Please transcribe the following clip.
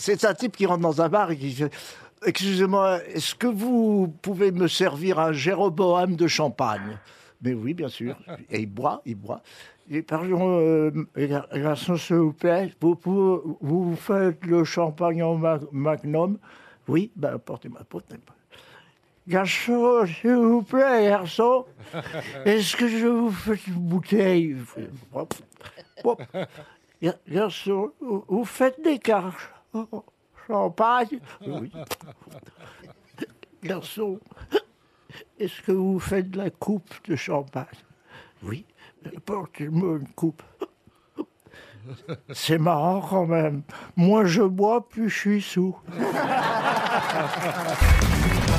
c'est un type qui rentre dans un bar et qui fait Excusez-moi, est-ce que vous pouvez me servir un Jéroboam de champagne? Mais oui, bien sûr. Et il boit, il boit. Et pardon, euh, gar- garçon, s'il vous plaît, vous, vous faites le champagne en ma- magnum? Oui, ben apportez-moi, apportez-moi. Garçon, s'il vous plaît, garçon, est-ce que je vous fais une bouteille? Garçon, vous vous faites des cartes champagne Oui. Garçon, est-ce que vous faites de la coupe de champagne? Oui. Apportez-moi une coupe. C'est marrant quand même. Moins je bois, plus je suis sous.